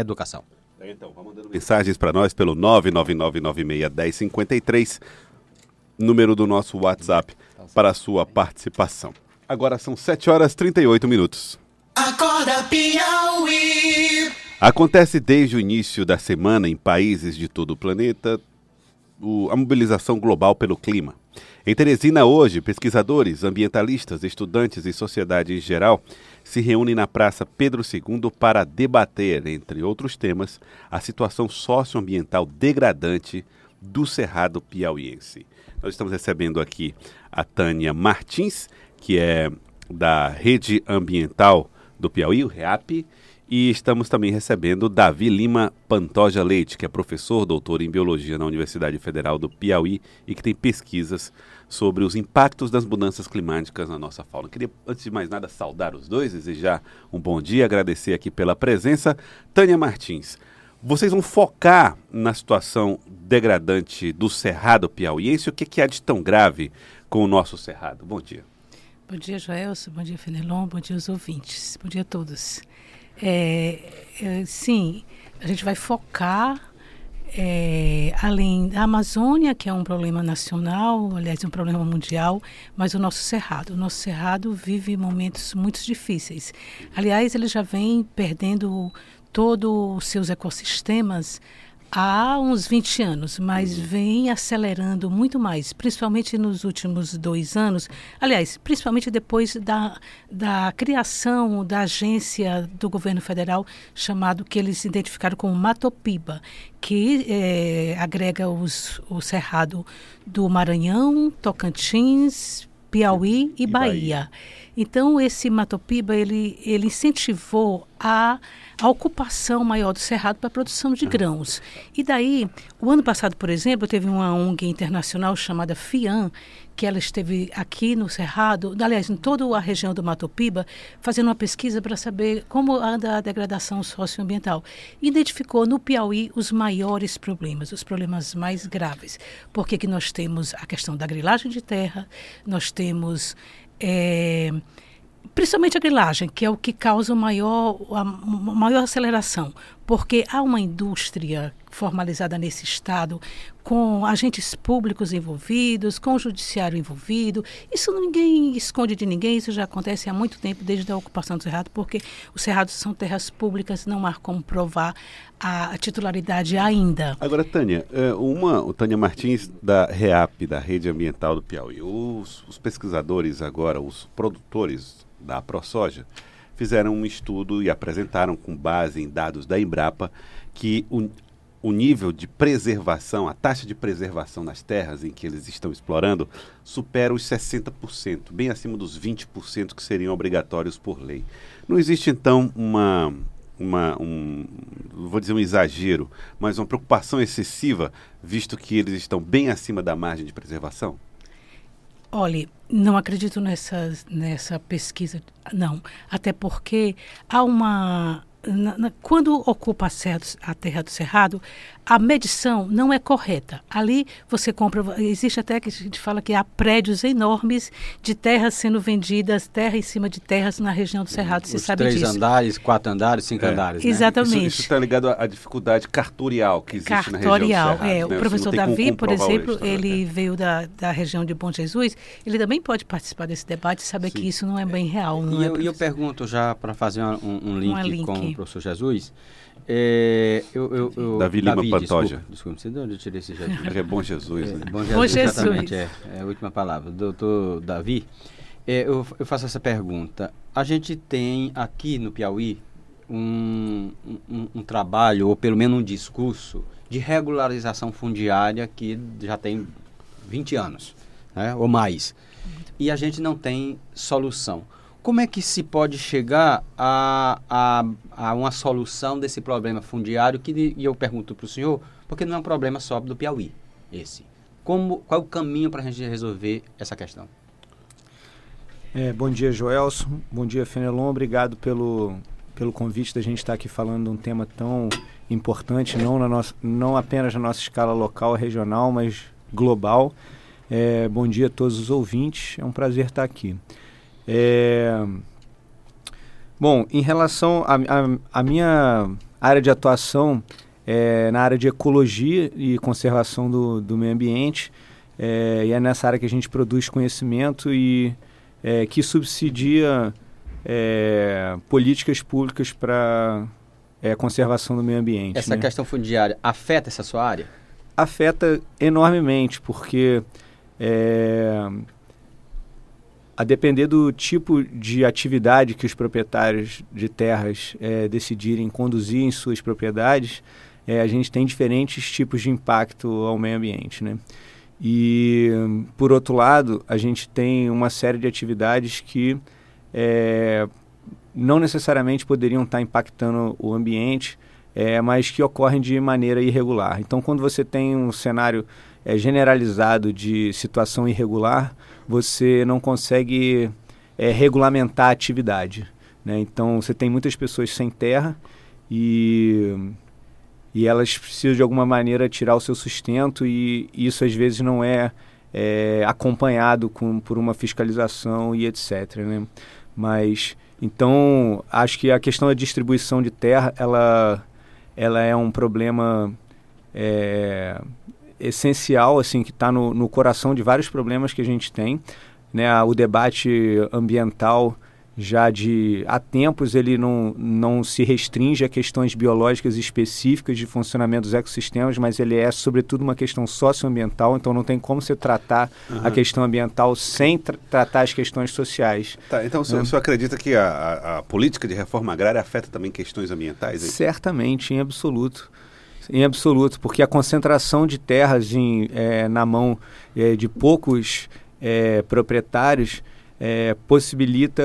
educação. Então, vá mandando mensagens para nós pelo 999961053, número do nosso WhatsApp para a sua participação. Agora são 7 horas e 38 minutos. Acorda Piauí. Acontece desde o início da semana em países de todo o planeta o- a mobilização global pelo clima. Em Teresina, hoje, pesquisadores, ambientalistas, estudantes e sociedade em geral se reúnem na Praça Pedro II para debater, entre outros temas, a situação socioambiental degradante do Cerrado Piauiense. Nós estamos recebendo aqui a Tânia Martins, que é da Rede Ambiental do Piauí, o REAP, e estamos também recebendo Davi Lima Pantoja Leite, que é professor, doutor em Biologia na Universidade Federal do Piauí e que tem pesquisas sobre os impactos das mudanças climáticas na nossa fauna. Queria, antes de mais nada, saudar os dois, desejar um bom dia, agradecer aqui pela presença. Tânia Martins, vocês vão focar na situação degradante do Cerrado Piauiense. O que, que há de tão grave com o nosso Cerrado? Bom dia. Bom dia, Joelson. Bom dia, Fenelon. Bom dia aos ouvintes. Bom dia a todos. É, é, sim, a gente vai focar é, além da Amazônia, que é um problema nacional, aliás, um problema mundial, mas o nosso Cerrado. O nosso Cerrado vive momentos muito difíceis. Aliás, ele já vem perdendo todos os seus ecossistemas há uns 20 anos, mas vem acelerando muito mais, principalmente nos últimos dois anos. Aliás, principalmente depois da, da criação da agência do governo federal, chamado que eles identificaram como Matopiba, que eh, agrega os, o cerrado do Maranhão, Tocantins, Piauí e, E Bahia. Bahia. Então esse Matopiba ele, ele incentivou a, a ocupação maior do cerrado para a produção de grãos. E daí, o ano passado, por exemplo, teve uma ONG internacional chamada FIAM, que ela esteve aqui no cerrado, aliás, em toda a região do Matopiba, fazendo uma pesquisa para saber como anda a degradação socioambiental. Identificou no Piauí os maiores problemas, os problemas mais graves. Porque que nós temos a questão da grilagem de terra, nós temos é, principalmente a grilagem, que é o que causa maior, a maior aceleração, porque há uma indústria formalizada nesse estado, com agentes públicos envolvidos, com o judiciário envolvido. Isso ninguém esconde de ninguém, isso já acontece há muito tempo, desde a ocupação do Cerrado, porque os Cerrados são terras públicas, não há como provar a, titularidade ainda. Agora, Tânia, é, uma, o Tânia Martins da REAP, da Rede Ambiental do Piauí. Os, os pesquisadores agora, os produtores da ProSoja, fizeram um estudo e apresentaram com base em dados da Embrapa que o, nível de preservação, a taxa de preservação nas terras em que eles estão explorando, supera os 60%, bem acima dos 20% que seriam obrigatórios por lei. Não existe, então, uma, uma um, vou dizer um exagero, mas uma preocupação excessiva, visto que eles estão bem acima da margem de preservação? Olhe, não acredito nessa, nessa pesquisa, não. Até porque há uma. Na- na- quando ocupa a, serra a terra do Cerrado, a medição não é correta. Ali você compra. Existe até que a gente fala que há prédios enormes de terras sendo vendidas, terra em cima de terras na região do Cerrado. Você Os sabe três disso. andares, quatro andares, cinco É. andares. né? Exatamente. Isso está ligado à, à dificuldade cartorial que existe na região do Cartorial, Cerrado, é. né? O professor Davi, por exemplo, êxito, né? ele veio da, da região de Bom Jesus, ele também pode participar desse debate e saber Sim. que isso não é bem real. Não E é, eu, e eu pergunto já para fazer um, um link, Um link. com professor Jesus. É, eu, eu, eu- Davi Lima Pantoja. Desculpa, desculpa, sei de onde eu tirei esse Jesus. É bom Jesus, né? É, bom Jesus, Bom Jesus. exatamente, é, é a última palavra. Doutor Davi, é, eu, eu faço essa pergunta. A gente tem aqui no Piauí um, um, um trabalho, ou pelo menos um discurso, de regularização fundiária que já tem 20 anos, né, ou mais. E a gente não tem solução. Como é que se pode chegar a, a, a uma solução desse problema fundiário? Que, e eu pergunto para o senhor, porque não é um problema só do Piauí, esse. Como, qual é o caminho para a gente resolver essa questão? É, bom dia, Joelson. Bom dia, Fenelon. Obrigado pelo, pelo convite da gente estar aqui falando de um tema tão importante, não, na nossa, não apenas na nossa escala local, regional, mas global. É, bom dia a todos os ouvintes. É um prazer estar aqui. É, bom, em relação à minha área de atuação é na área de ecologia e conservação do, do meio ambiente. É, e é nessa área que a gente produz conhecimento e é, que subsidia é, políticas públicas para é, conservação do meio ambiente. Essa né? questão fundiária afeta essa sua área? Afeta enormemente, porque é, a depender do tipo de atividade que os proprietários de terras é, decidirem conduzir em suas propriedades, é, a gente tem diferentes tipos de impacto ao meio ambiente. Né? E, por outro lado, a gente tem uma série de atividades que é, não necessariamente poderiam estar impactando o ambiente, mas que ocorrem de maneira irregular. Então, quando você tem um cenário é, generalizado de situação irregular, você não consegue é, regulamentar a atividade. Né? Então, você tem muitas pessoas sem terra e e elas precisam de alguma maneira tirar o seu sustento e isso às vezes não é, é acompanhado com, por uma fiscalização e etc. Né? Mas então acho que a questão da distribuição de terra ela, ela é um problema é, essencial assim que está no, no coração de vários problemas que a gente tem. Né? O debate ambiental já de há tempos ele não, não se restringe a questões biológicas específicas de funcionamento dos ecossistemas, mas ele é sobretudo uma questão socioambiental, então não tem como você tratar uhum. a questão ambiental sem tra tratar as questões sociais. Tá, então o senhor, o senhor acredita que a, a, a, política de reforma agrária afeta também questões ambientais? Certamente, em absoluto. Em absoluto, porque a concentração de terras em, é, na mão é, de poucos é, proprietários é, possibilita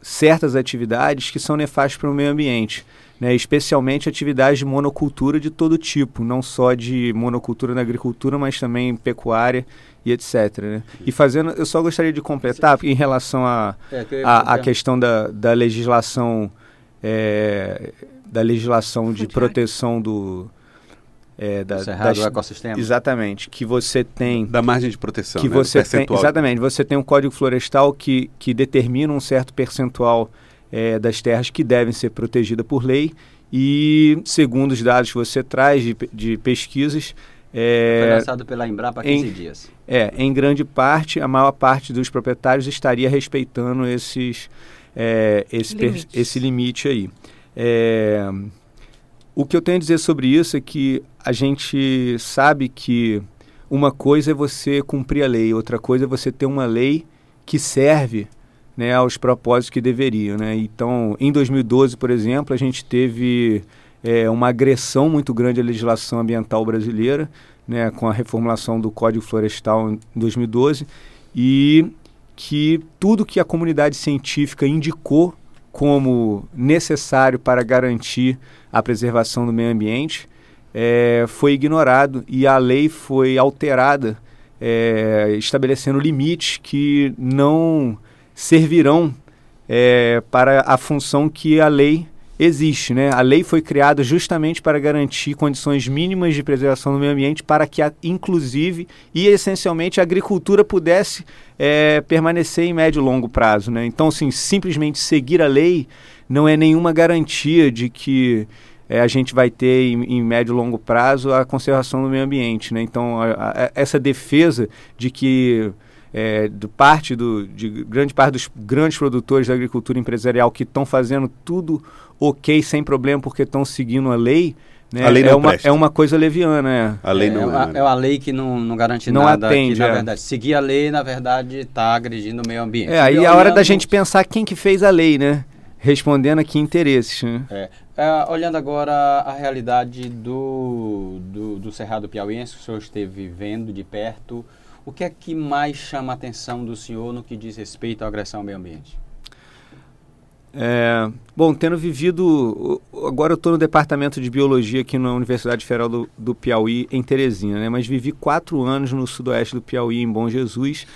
certas atividades que são nefastas para o meio ambiente. Né, especialmente atividades de monocultura de todo tipo, não só de monocultura na agricultura, mas também pecuária e etc. Né? E fazendo, eu só gostaria de completar em relação à a, a, a, questão da, da legislação é, da legislação de proteção do, é, da, das, do ecossistema. Exatamente, que você tem da margem de proteção, que né, você tem, exatamente, você tem um código florestal que, que determina um certo percentual é, das terras que devem ser protegidas por lei e segundo os dados que você traz de, de pesquisas é, Foi lançado pela Embrapa há 15 em, dias. É, em grande parte, a maior parte dos proprietários estaria respeitando esses, é, esse, per, esse limite aí. É, o que eu tenho a dizer sobre isso é que a gente sabe que uma coisa é você cumprir a lei, outra coisa é você ter uma lei que serve né, aos propósitos que deveriam. Né? Então, em 2012, por exemplo, a gente teve é, uma agressão muito grande à legislação ambiental brasileira, né, com a reformulação do Código Florestal em 2012, e que tudo que a comunidade científica indicou como necessário para garantir a preservação do meio ambiente é, foi ignorado e a lei foi alterada, é, estabelecendo limites que não servirão é, para a função que a lei existe. Né? A lei foi criada justamente para garantir condições mínimas de preservação do meio ambiente para que, a, inclusive e essencialmente, a agricultura pudesse é, permanecer em médio e longo prazo. Né? Então, assim, simplesmente seguir a lei não é nenhuma garantia de que é, a gente vai ter em, em, médio e longo prazo a conservação do meio ambiente. Né? Então, a, a, essa defesa de que é, do parte do, de grande parte dos grandes produtores da agricultura empresarial que estão fazendo tudo ok, sem problema, porque estão seguindo a lei, né? A lei é, uma, é uma coisa leviana. É. A lei não, é, é, a lei que não, não garante não nada. Atende, que, na é. verdade, seguir a lei, na verdade, está agredindo o meio ambiente. É, aí é a hora da gente pensar quem que fez a lei, né? Respondendo a que interesses. Né? É. É, olhando agora a realidade do, do, do Cerrado Piauiense, que o senhor esteve vendo de perto, o que é que mais chama a atenção do senhor no que diz respeito à agressão ao meio ambiente? É, bom, tendo vivido. Agora eu estou no departamento de biologia aqui na Universidade Federal do, do, Piauí, em Teresina, né? mas vivi quatro anos no sudoeste do Piauí, em Bom Jesus.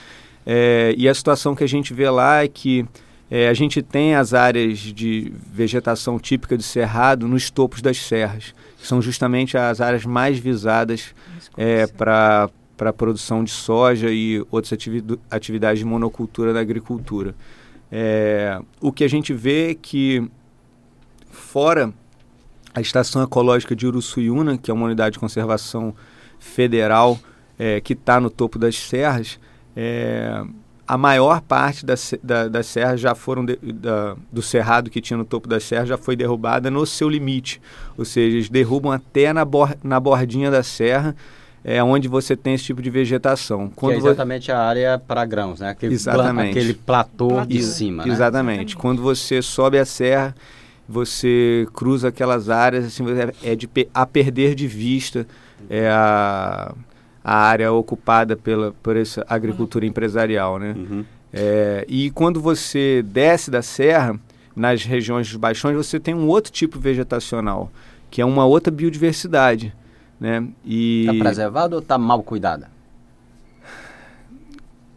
É, e a situação que a gente vê lá é que é, a gente tem as áreas de vegetação típica de cerrado nos topos das serras, que são justamente as áreas mais visadas é, para a produção de soja e outras atividades de monocultura da agricultura. É, o que a gente vê é que, fora a Estação Ecológica de Uruçuiuna, que é uma unidade de conservação federal é, que está no topo das serras, é, a maior parte da, da, das serras já foram de, da, do cerrado que tinha no topo das serras já foi derrubada no seu limite, ou seja, eles derrubam até na, bor, na bordinha da serra, é onde você tem esse tipo de vegetação. Quando que é exatamente você... a área para grãos, né? Aquele, exatamente. aquele platô, de cima, né? Exatamente. exatamente. Quando você sobe a serra, você cruza aquelas áreas, assim, é de a perder de vista é a a área ocupada pela, por essa agricultura empresarial, né? Uhum. É, e quando você desce da serra, nas regiões dos baixões, você tem um outro tipo vegetacional, que é uma outra biodiversidade, né? E... Está preservado ou está mal cuidada?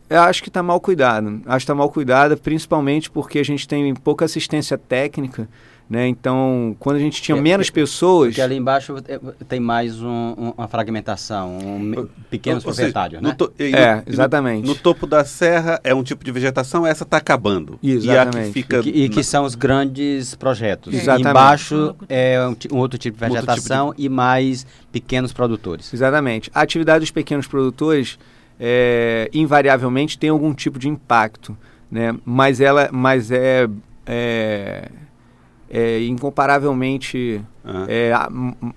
Eu acho que está mal cuidado. Acho que está mal cuidada, principalmente porque a gente tem pouca assistência técnica né? Então, quando a gente tinha é, menos pessoas. Porque ali embaixo é, tem mais um, uma fragmentação, um, pequenos proprietários, né? To, é, exatamente. No, no, topo da serra é um tipo de vegetação, essa está acabando. Exatamente. E, fica e, que, e que são os grandes projetos. Exatamente. Embaixo é um, um outro tipo de vegetação tipo de... e mais pequenos produtores. Exatamente. A atividade dos pequenos produtores, é, invariavelmente, tem algum tipo de impacto, né? Mas ela, mas é, é é incomparavelmente uhum. é,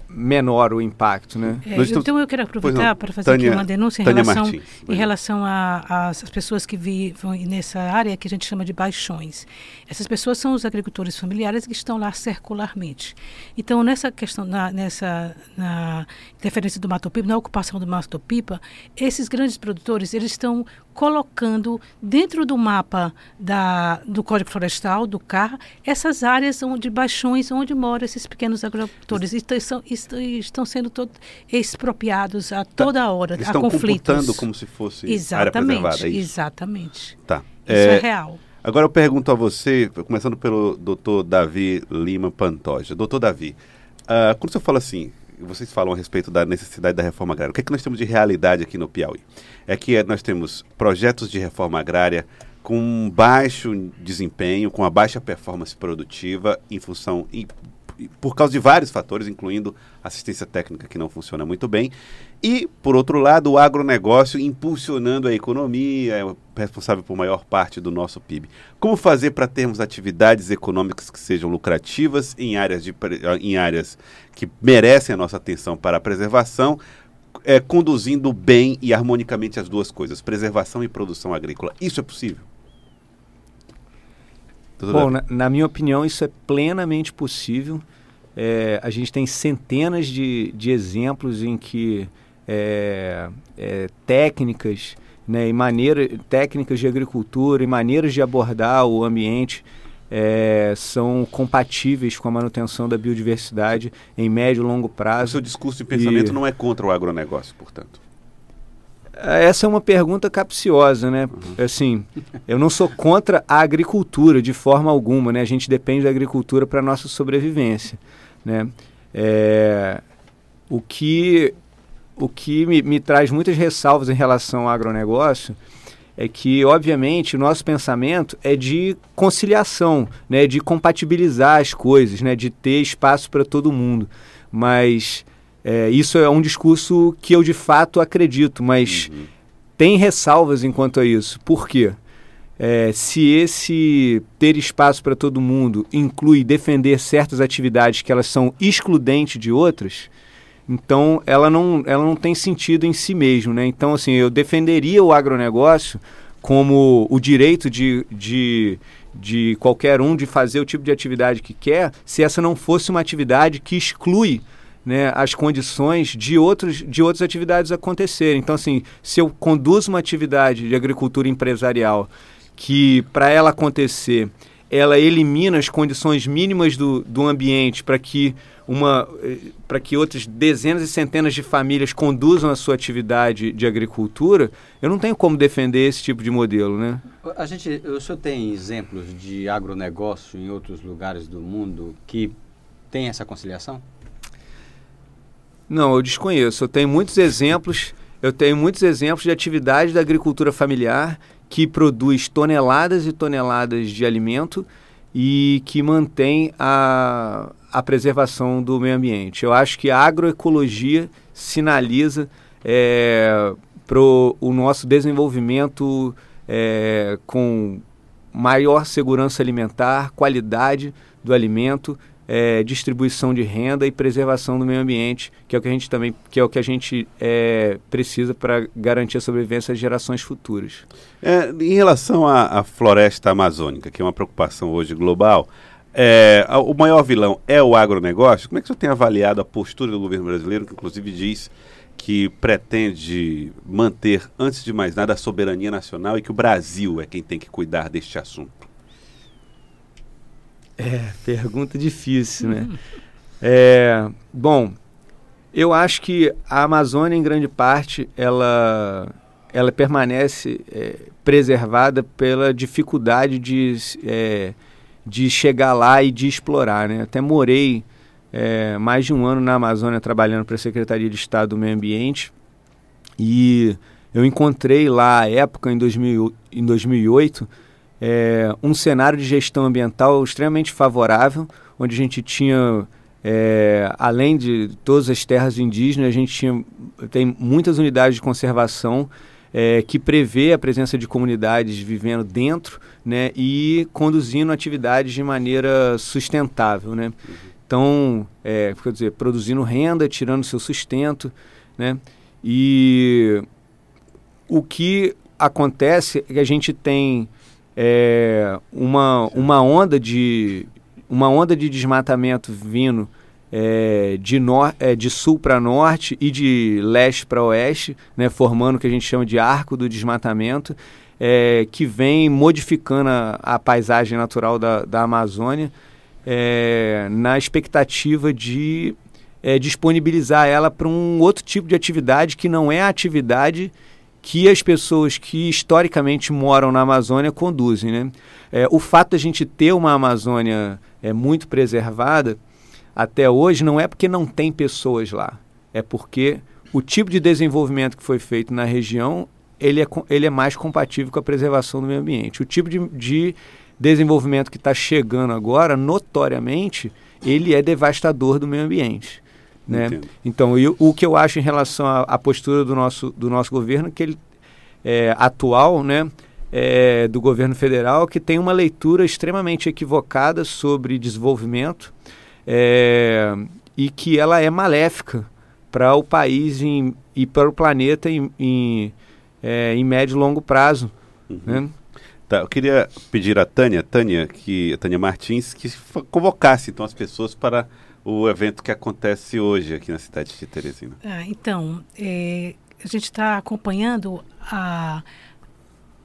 menor o impacto, né? É, então eu quero aproveitar para fazer Tânia, aqui uma denúncia em Tânia relação, Martins, em relação às pessoas que vivem nessa área que a gente chama de baixões. Essas pessoas são os agricultores familiares que estão lá circularmente. Então nessa questão, na, nessa na interferência do Mato Pipa, na ocupação do Mato Pipa, esses grandes produtores eles estão colocando dentro do mapa da, do Código Florestal, do CAR, essas áreas de baixões onde moram esses pequenos agricultores. Estão, estão sendo todo, expropriados a tá, toda hora, Eles a estão conflitos. computando como se fosse exatamente, área preservada, é isso? Exatamente. Tá. Isso é, é real. Agora eu pergunto a você, começando pelo doutor Davi Lima Pantoja. Doutor Davi, uh, quando você fala assim, vocês falam a respeito da necessidade da reforma agrária. O que é que nós temos de realidade aqui no Piauí? É que nós temos projetos de reforma agrária com baixo desempenho, com a baixa performance produtiva em função por causa de vários fatores, incluindo assistência técnica que não funciona muito bem, e, por outro lado, o agronegócio impulsionando a economia, é responsável por maior parte do nosso PIB. Como fazer para termos atividades econômicas que sejam lucrativas em áreas, de, em áreas que merecem a nossa atenção para a preservação, é, conduzindo bem e harmonicamente as duas coisas, preservação e produção agrícola? Isso é possível? Bom, na, na, minha opinião, isso é plenamente possível. É, a gente tem centenas de, de exemplos em que é, é, técnicas né, e maneira, técnicas de agricultura e maneiras de abordar o ambiente é, são compatíveis com a manutenção da biodiversidade em médio e longo prazo. O seu discurso de pensamento e... não é contra o agronegócio, portanto. Essa é uma pergunta capciosa, né? Uhum. Assim, eu não sou contra a agricultura de forma alguma, né? A gente depende da agricultura para nossa sobrevivência, né? É, o que o que me, me traz muitas ressalvas em relação ao agronegócio é que, obviamente, o nosso pensamento é de conciliação, né, de compatibilizar as coisas, né, de ter espaço para todo mundo. Mas é, isso é um discurso que eu de fato acredito, mas uhum. tem ressalvas enquanto a isso. Por quê? É, se esse ter espaço para todo mundo inclui defender certas atividades que elas são excludentes de outras, então ela não, ela não tem sentido em si mesmo. Né? Então, assim, eu defenderia o agronegócio como o direito de, de, de qualquer um de fazer o tipo de atividade que quer, se essa não fosse uma atividade que exclui né, as condições de, outros, de outras atividades acontecerem. Então, assim, se eu conduzo uma atividade de agricultura empresarial que, para ela acontecer, ela elimina as condições mínimas do, do ambiente para que uma eh, para que outras dezenas e centenas de famílias conduzam a sua atividade de agricultura, eu não tenho como defender esse tipo de modelo, né? A gente, o senhor tem exemplos de agronegócio em outros lugares do mundo que tem essa conciliação? Não, eu desconheço. Eu tenho muitos exemplos. Eu tenho muitos exemplos de atividade da agricultura familiar que produz toneladas e toneladas de alimento e que mantém a, a preservação do meio ambiente. Eu acho que a agroecologia sinaliza é, para o nosso desenvolvimento é, com maior segurança alimentar, qualidade do alimento, é, distribuição de renda e preservação do meio ambiente, que é o que a gente também que é o que a gente é, precisa para garantir a sobrevivência das gerações futuras. É, em relação à, à, floresta amazônica, que é uma preocupação hoje global, é, o maior vilão é o agronegócio. Como é que você tem avaliado a postura do governo brasileiro, que inclusive diz que pretende manter, antes de mais nada, a soberania nacional e que o Brasil é quem tem que cuidar deste assunto? É, pergunta difícil, né? É, bom, eu acho que a Amazônia, em grande parte, ela, ela permanece é, preservada pela dificuldade de, é, de chegar lá e de explorar, né? Até morei é, mais de um ano na Amazônia trabalhando para a Secretaria de Estado do Meio Ambiente e eu encontrei lá à época, em, 2000, em 2008, é, um cenário de gestão ambiental extremamente favorável, onde a gente tinha, é, além de todas as terras indígenas, a gente tinha, tem muitas unidades de conservação é, que prevê a presença de comunidades vivendo dentro né, e conduzindo atividades de maneira sustentável. Né? Então, é, quer dizer, produzindo renda, tirando seu sustento, né? E o que acontece é que a gente tem é, uma, uma onda de uma onda de desmatamento vindo é, de, nor é, de sul para norte e de leste para oeste, né, formando o que a gente chama de arco do desmatamento, é, que vem modificando a, a paisagem natural da, da Amazônia é, na expectativa de é, disponibilizar ela para um outro tipo de atividade que não é a atividade que as pessoas que historicamente moram na Amazônia conduzem. Né? É, o fato de a gente ter uma Amazônia é, muito preservada até hoje não é porque não tem pessoas lá, é porque o tipo de desenvolvimento que foi feito na região ele é, ele é mais compatível com a preservação do meio ambiente. O tipo de, de desenvolvimento que está chegando agora, notoriamente, ele é devastador do meio ambiente. Né? Então, eu, o que eu acho em relação à, postura do nosso, do nosso governo, que ele é, atual, né, é, do governo federal, que tem uma leitura extremamente equivocada sobre desenvolvimento é, e que ela é maléfica para o país em, e para o planeta em, em, é, em médio e longo prazo. Uhum. Né? Tá, eu queria pedir a Tânia, Tânia, que, Tânia Martins, que convocasse então as pessoas para o evento que acontece hoje aqui na cidade de Teresina. Ah, então, é, a gente está acompanhando a,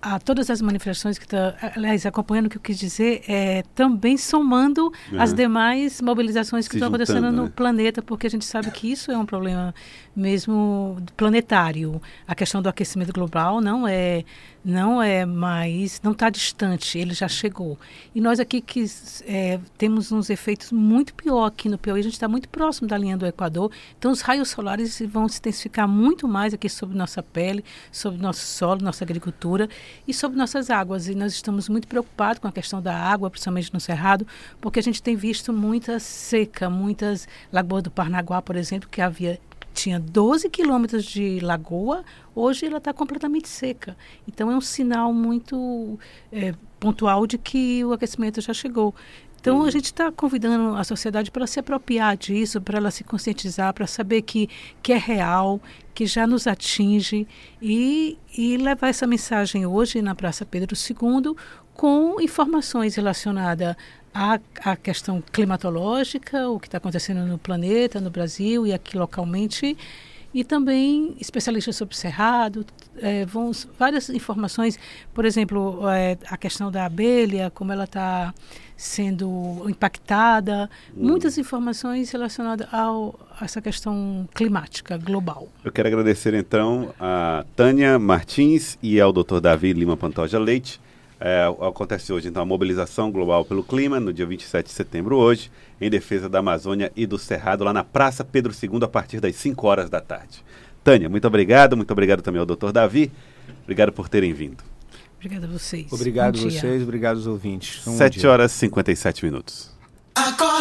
a todas as manifestações que está, aliás, acompanhando o que eu quis dizer, é também somando uhum. as demais mobilizações que estão acontecendo no né? planeta, porque a gente sabe que isso é um problema mesmo planetário. A questão do aquecimento global não é não é mais, não está distante, ele já chegou. E nós aqui que é, temos uns efeitos muito pior aqui no Piauí, a gente está muito próximo da linha do Equador, então os raios solares vão se intensificar muito mais aqui sobre nossa pele, sobre nosso solo, nossa agricultura e sobre nossas águas. E nós estamos muito preocupados com a questão da água, principalmente no Cerrado, porque a gente tem visto muita seca, muitas lagoas do Parnaguá, por exemplo, que havia tinha 12 quilômetros de lagoa, hoje ela está completamente seca. Então é um sinal muito é, pontual de que o aquecimento já chegou. Então a gente está convidando a sociedade para se apropriar disso, para ela se conscientizar, para saber que, que é real, que já nos atinge e, e levar essa mensagem hoje na Praça Pedro II com informações relacionadas a, a questão climatológica, o que está acontecendo no planeta, no Brasil e aqui localmente, e também especialistas sobre o cerrado, é, vão várias informações, por exemplo, é, a questão da abelha, como ela está sendo impactada, hum. muitas informações relacionadas ao, a essa questão climática global. Eu quero agradecer então a Tânia Martins e ao Dr. Davi Lima Pantoja Leite é, acontece hoje, então, a mobilização global pelo clima, no dia 27 de setembro, hoje, em defesa da Amazônia e do Cerrado, lá na Praça Pedro II, a partir das 5 horas da tarde. Tânia, muito obrigado, muito obrigado também ao doutor Davi, obrigado por terem vindo. Obrigada a vocês. Obrigado a vocês, obrigado aos ouvintes. Um 7 horas e 57 minutos. Acorda.